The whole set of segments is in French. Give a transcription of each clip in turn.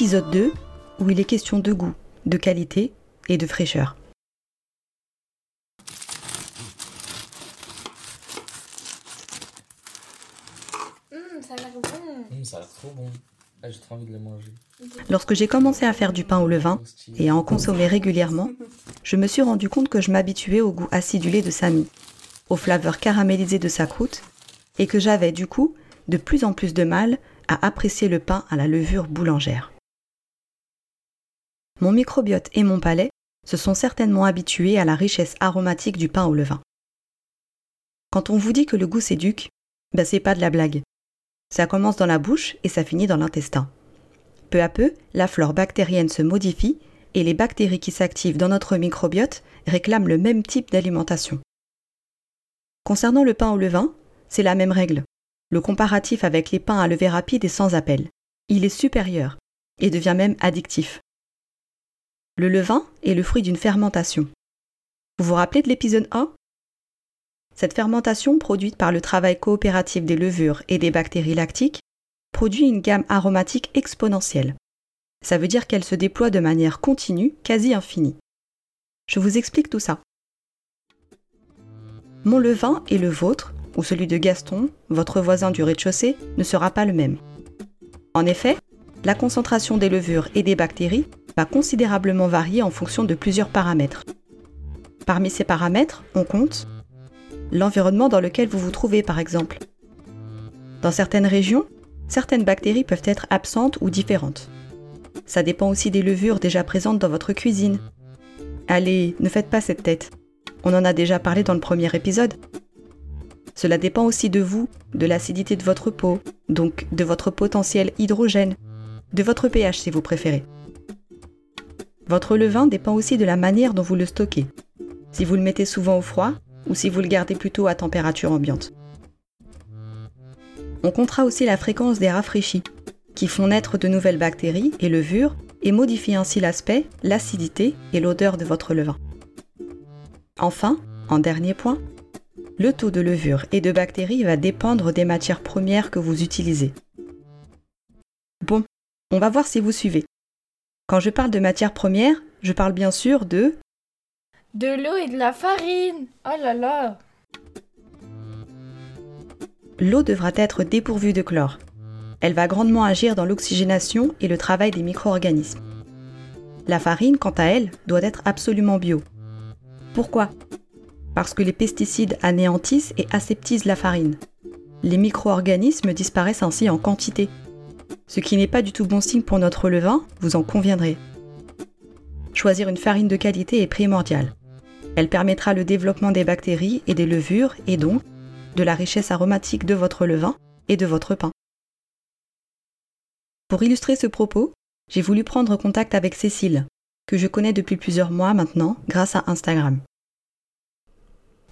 Épisode 2, où il est question de goût, de qualité et de fraîcheur. ça a l'air bon. Ça a l'air trop bon. Ah, j'ai trop envie de le manger. Lorsque j'ai commencé à faire du pain au levain et à en consommer régulièrement, je me suis rendu compte que je m'habituais au goût acidulé de Samy, aux flaveurs caramélisées de sa croûte, et que j'avais du coup de plus en plus de mal à apprécier le pain à la levure boulangère. Mon microbiote et mon palais se sont certainement habitués à la richesse aromatique du pain au levain. Quand on vous dit que le goût s'éduque, ben c'est pas de la blague. Ça commence dans la bouche et ça finit dans l'intestin. Peu à peu, la flore bactérienne se modifie et les bactéries qui s'activent dans notre microbiote réclament le même type d'alimentation. Concernant le pain au levain, c'est la même règle. Le comparatif avec les pains à lever rapide est sans appel. Il est supérieur et devient même addictif. Le levain est le fruit d'une fermentation. Vous vous rappelez de l'épisode 1 Cette fermentation, produite par le travail coopératif des levures et des bactéries lactiques, produit une gamme aromatique exponentielle. Ça veut dire qu'elle se déploie de manière continue, quasi infinie. Je vous explique tout ça. Mon levain et le vôtre, ou celui de Gaston, votre voisin du rez-de-chaussée, ne sera pas le même. En effet, la concentration des levures et des bactéries va considérablement varier en fonction de plusieurs paramètres. Parmi ces paramètres, on compte l'environnement dans lequel vous vous trouvez par exemple. Dans certaines régions, certaines bactéries peuvent être absentes ou différentes. Ça dépend aussi des levures déjà présentes dans votre cuisine. Allez, ne faites pas cette tête. On en a déjà parlé dans le premier épisode. Cela dépend aussi de vous, de l'acidité de votre peau, donc de votre potentiel hydrogène, de votre pH si vous préférez. Votre levain dépend aussi de la manière dont vous le stockez, si vous le mettez souvent au froid ou si vous le gardez plutôt à température ambiante. On comptera aussi la fréquence des rafraîchis, qui font naître de nouvelles bactéries et levures et modifient ainsi l'aspect, l'acidité et l'odeur de votre levain. Enfin, en dernier point, le taux de levure et de bactéries va dépendre des matières premières que vous utilisez. Bon, on va voir si vous suivez. Quand je parle de matières premières, je parle bien sûr de... De l'eau et de la farine. Oh là là. L'eau devra être dépourvue de chlore. Elle va grandement agir dans l'oxygénation et le travail des micro-organismes. La farine, quant à elle, doit être absolument bio. Pourquoi? Parce que les pesticides anéantissent et aseptisent la farine. Les micro-organismes disparaissent ainsi en quantité, ce qui n'est pas du tout bon signe pour notre levain, vous en conviendrez. Choisir une farine de qualité est primordial. Elle permettra le développement des bactéries et des levures et donc de la richesse aromatique de votre levain et de votre pain. Pour illustrer ce propos, j'ai voulu prendre contact avec Cécile, que je connais depuis plusieurs mois maintenant grâce à Instagram.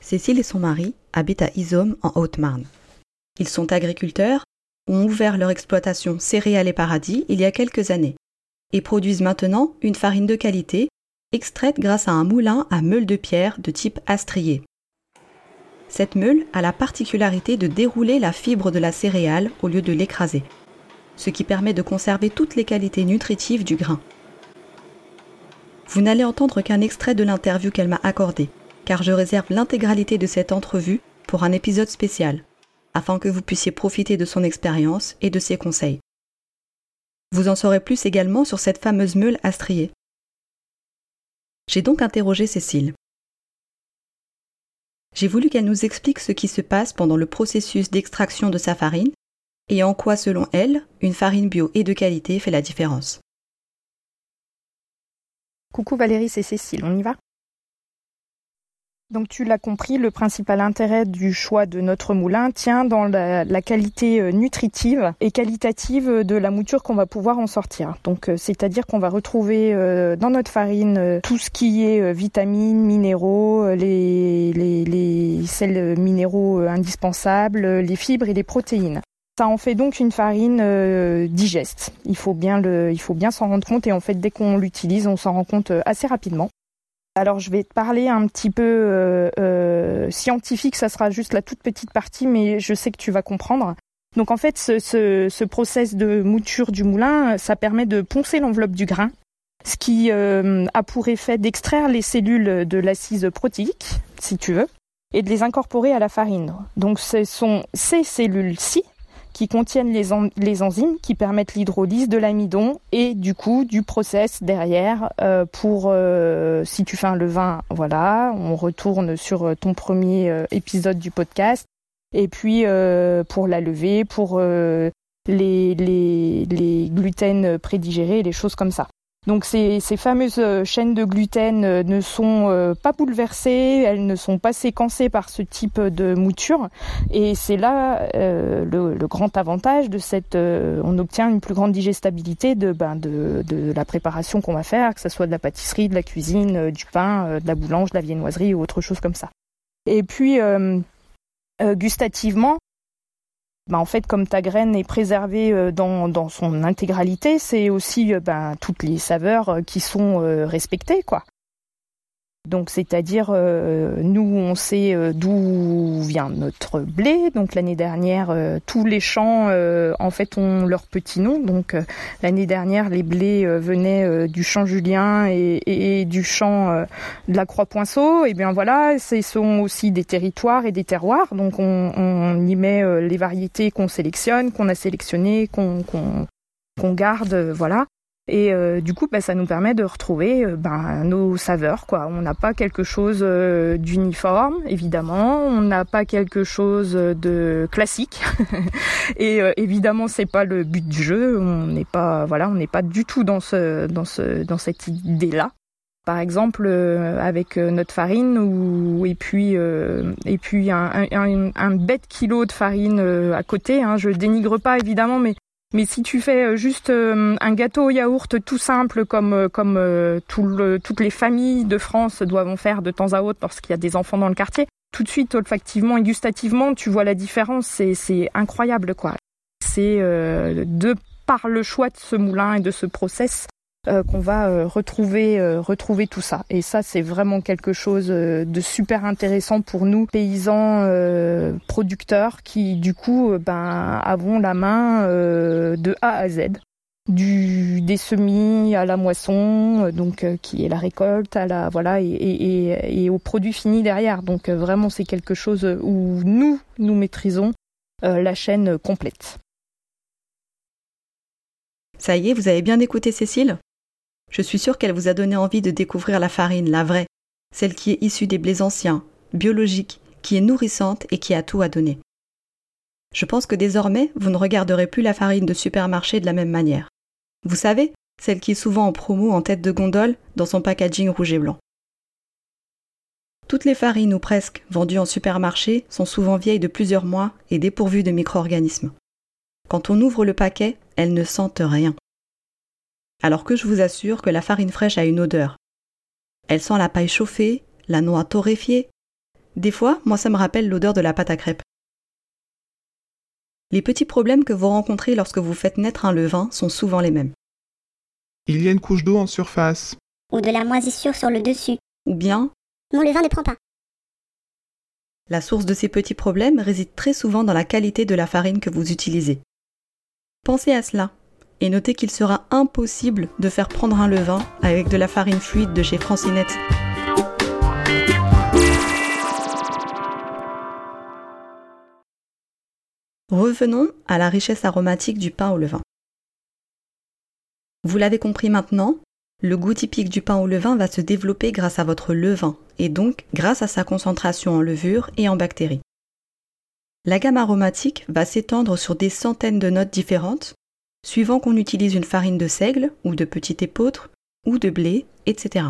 Cécile et son mari habitent à Isôme en Haute-Marne. Ils sont agriculteurs ont ouvert leur exploitation Céréales et Paradis il y a quelques années et produisent maintenant une farine de qualité extraite grâce à un moulin à meule de pierre de type astrier. Cette meule a la particularité de dérouler la fibre de la céréale au lieu de l'écraser, ce qui permet de conserver toutes les qualités nutritives du grain. Vous n'allez entendre qu'un extrait de l'interview qu'elle m'a accordée, car je réserve l'intégralité de cette entrevue pour un épisode spécial afin que vous puissiez profiter de son expérience et de ses conseils. Vous en saurez plus également sur cette fameuse meule à strier. J'ai donc interrogé Cécile. J'ai voulu qu'elle nous explique ce qui se passe pendant le processus d'extraction de sa farine et en quoi, selon elle, une farine bio et de qualité fait la différence. Coucou Valérie, c'est Cécile, on y va? Donc tu l'as compris, le principal intérêt du choix de notre moulin tient dans la, qualité euh, nutritive et qualitative de la mouture qu'on va pouvoir en sortir. Donc euh, c'est-à-dire qu'on va retrouver euh, dans notre farine tout ce qui est vitamines, minéraux, les, sels minéraux indispensables, les fibres et les protéines. Ça en fait donc une farine digeste. Il faut bien s'en rendre compte et en fait dès qu'on l'utilise, on s'en rend compte assez rapidement. Alors je vais te parler un petit peu euh, euh, scientifique, ça sera juste la toute petite partie, mais je sais que tu vas comprendre. Donc en fait, ce, ce, ce process de mouture du moulin, ça permet de poncer l'enveloppe du grain, ce qui euh, a pour effet d'extraire les cellules de l'assise protéique, si tu veux, et de les incorporer à la farine. Donc ce sont ces cellules-ci qui contiennent les, en- les enzymes qui permettent l'hydrolyse de l'amidon et du coup du process derrière euh, pour euh, si tu fais un levain, voilà, on retourne sur euh, ton premier euh, épisode du podcast et puis euh, pour la levée, pour les, les, les gluten prédigérés, les choses comme ça. Donc ces, ces fameuses euh, chaînes de gluten euh, ne sont euh, pas bouleversées, elles ne sont pas séquencées par ce type de mouture. Et c'est là euh, le, le grand avantage de cette. euh, on obtient une plus grande digestibilité de, ben, de, de la préparation qu'on va faire, que ce soit de la pâtisserie, de la cuisine, du pain, de la boulange, de la viennoiserie ou autre chose comme ça. Et puis euh, gustativement, ben, en fait, comme ta graine est préservée euh, dans, dans son intégralité, c'est aussi euh, ben, toutes les saveurs euh, qui sont respectées, quoi. Donc, c'est-à-dire, euh, nous, on sait euh, d'où vient notre blé. Donc, l'année dernière, euh, tous les champs, en fait, ont leur petit nom. Donc, l'année dernière, les blés venaient du champ Julien et, du champ de la Croix-Poinceau. Et bien voilà, ce sont aussi des territoires et des terroirs. Donc, on, y met les variétés qu'on sélectionne, qu'on a sélectionnées, qu'on garde, voilà. Et euh, du coup, bah, ça nous permet de retrouver euh, ben, nos saveurs. Quoi. On n'a pas quelque chose euh, d'uniforme, évidemment. On n'a pas quelque chose de classique. Et euh, évidemment, c'est pas le but du jeu. On n'est pas, voilà, on n'est pas du tout dans ce, dans ce, dans cette idée-là. Par exemple, euh, avec euh, notre farine ou et puis euh, et puis un, un, un, bête kilo de farine euh, à côté. Hein, je dénigre pas évidemment, mais mais si tu fais euh, juste euh, un gâteau au yaourt tout simple comme euh, toutes les familles de France doivent en faire de temps à autre lorsqu'il y a des enfants dans le quartier, tout de suite olfactivement et gustativement, tu vois la différence, c'est incroyable quoi. C'est de par le choix de ce moulin et de ce process euh, qu'on va euh, retrouver euh, retrouver tout ça. Et ça c'est vraiment quelque chose euh, de super intéressant pour nous paysans producteurs qui du coup ben avons la main de A à Z. Du des semis à la moisson donc qui est la récolte à la voilà et, et, et, et au produit fini derrière. Donc vraiment c'est quelque chose où nous nous maîtrisons la chaîne complète. Ça y est, vous avez bien écouté Cécile? Je suis sûre qu'elle vous a donné envie de découvrir la farine, la vraie, celle qui est issue des blés anciens, biologique, qui est nourrissante et qui a tout à donner. Je pense que désormais, vous ne regarderez plus la farine de supermarché de la même manière. Vous savez, celle qui est souvent en promo en tête de gondole dans son packaging rouge et blanc. Toutes les farines ou presque vendues en supermarché sont souvent vieilles de plusieurs mois et dépourvues de micro-organismes. Quand on ouvre le paquet, elles ne sentent rien. Alors que je vous assure que la farine fraîche a une odeur. Elle sent la paille chauffée, la noix torréfiée. Des fois, moi ça me rappelle l'odeur de la pâte à crêpes. Les petits problèmes que vous rencontrez lorsque vous faites naître un levain sont souvent les mêmes. Il y a une couche d'eau en surface. Ou de la moisissure sur le dessus. Ou bien, Mon levain ne prend pas. la source de ces petits problèmes réside très souvent dans la qualité de la farine que vous utilisez. Pensez à cela et notez qu'il sera impossible de faire prendre un levain avec de la farine fluide de chez Francinette. Revenons à la richesse aromatique du pain au levain. Vous l'avez compris maintenant, le goût typique du pain au levain va se développer grâce à votre levain et donc grâce à sa concentration en levure et en bactéries. La gamme aromatique va s'étendre sur des centaines de notes différentes, suivant qu'on utilise une farine de seigle ou de petit épeautre ou de blé, etc.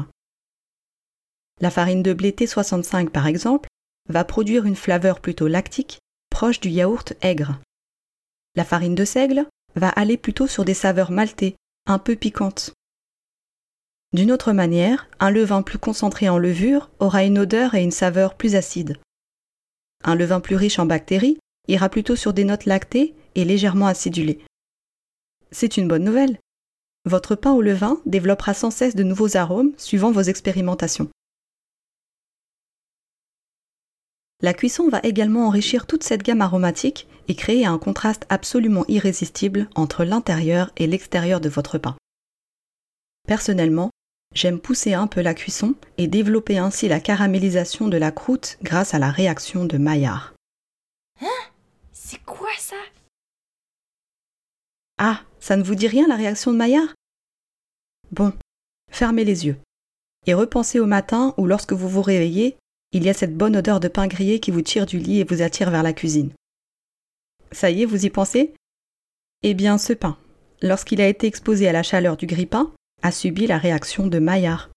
La farine de blé T65 par exemple va produire une flaveur plutôt lactique, proche du yaourt aigre. La farine de seigle va aller plutôt sur des saveurs maltées, un peu piquantes. D'une autre manière, un levain plus concentré en levure aura une odeur et une saveur plus acides. Un levain plus riche en bactéries ira plutôt sur des notes lactées et légèrement acidulées. C'est une bonne nouvelle. Votre pain au levain développera sans cesse de nouveaux arômes suivant vos expérimentations. La cuisson va également enrichir toute cette gamme aromatique et créer un contraste absolument irrésistible entre l'intérieur et l'extérieur de votre pain. Personnellement, j'aime pousser un peu la cuisson et développer ainsi la caramélisation de la croûte grâce à la réaction de Maillard. C'est quoi ça? Ah, ça ne vous dit rien la réaction de Maillard? Bon, fermez les yeux et repensez au matin ou lorsque vous vous réveillez il y a cette bonne odeur de pain grillé qui vous tire du lit et vous attire vers la cuisine. Ça y est, vous y pensez? Eh bien, ce pain, lorsqu'il a été exposé à la chaleur du grille-pain, a subi la réaction de Maillard.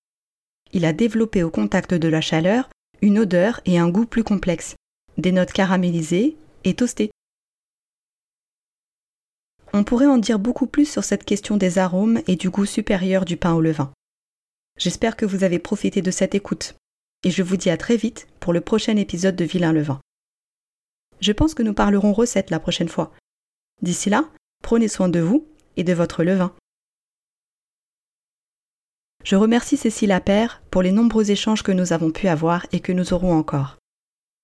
Il a développé au contact de la chaleur une odeur et un goût plus complexes, des notes caramélisées et toastées. On pourrait en dire beaucoup plus sur cette question des arômes et du goût supérieur du pain au levain. J'espère que vous avez profité de cette écoute et je vous dis à très vite pour le prochain épisode de Vilain le vin. Je pense que nous parlerons recettes la prochaine fois. D'ici là, prenez soin de vous et de votre levain. Je remercie Cécile Appert pour les nombreux échanges que nous avons pu avoir et que nous aurons encore.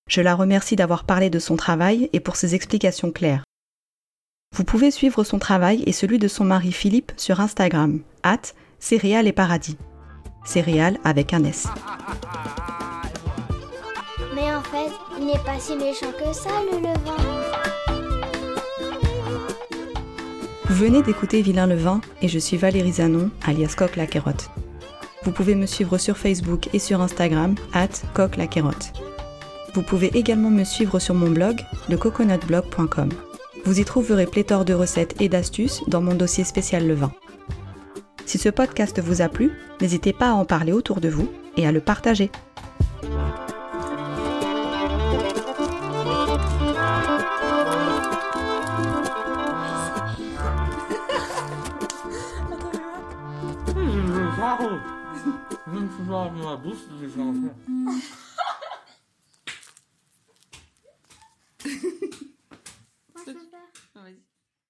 Je la remercie d'avoir parlé de son travail et pour ses explications claires. Vous pouvez suivre son travail et celui de son mari Philippe sur Instagram, at céréales et paradis. Céréales avec un S. Mais en fait, il n'est pas si méchant que ça, le levain. Vous venez d'écouter Vilain le vin et je suis Valérie Zanon, alias Coq la Carotte. Vous pouvez me suivre sur Facebook et sur Instagram, at Coq la Carotte. Vous pouvez également me suivre sur mon blog, lecoconutblog.com. Vous y trouverez pléthore de recettes et d'astuces dans mon dossier spécial le vin. Si ce podcast vous a plu, n'hésitez pas à en parler autour de vous et à le partager.